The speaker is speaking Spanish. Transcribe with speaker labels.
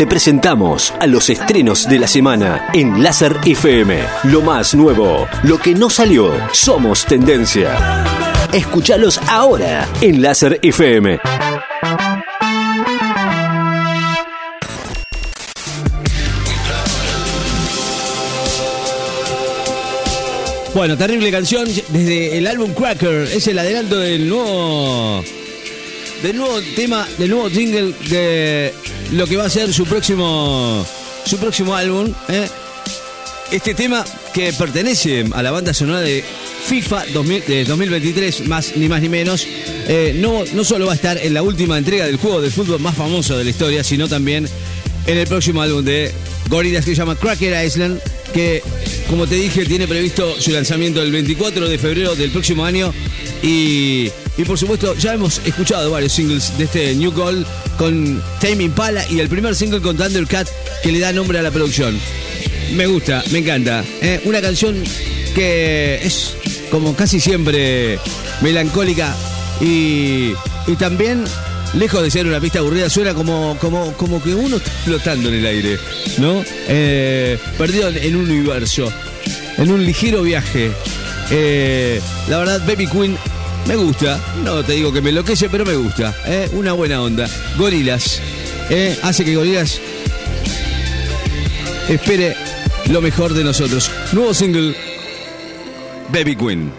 Speaker 1: te presentamos a los estrenos de la semana en Láser FM. Lo más nuevo, lo que no salió, somos tendencia. Escúchalos ahora en Láser FM.
Speaker 2: Bueno, terrible canción desde el álbum Cracker. Es el adelanto del nuevo. Del nuevo tema, del nuevo jingle de lo que va a ser su próximo. Su próximo álbum. ¿eh? Este tema que pertenece a la banda sonora de FIFA 2000 de 2023, más ni más ni menos. eh, no, no solo va a estar en la última entrega del juego de fútbol más famoso de la historia, sino también en el próximo álbum de Gorillaz que se llama Cracker Island, que como te dije tiene previsto su lanzamiento el 24 de febrero del próximo año y, y por supuesto ya hemos escuchado varios singles de este New Gold con Tame Impala y el primer single con Thundercat que le da nombre a la producción. Me gusta, me encanta. ¿eh? Una canción que es como casi siempre melancólica y, y también lejos de ser una pista aburrida, suena como, como, como que uno está flotando en el aire, ¿no? Eh, perdido en un universo, en un ligero viaje. Eh, la verdad, Baby Queen me gusta. No te digo que me enloquece, pero me gusta. ¿eh? Una buena onda. Gorilas. ¿eh? Hace que Gorilas espere lo mejor de nosotros. Nuevo single, Baby Queen.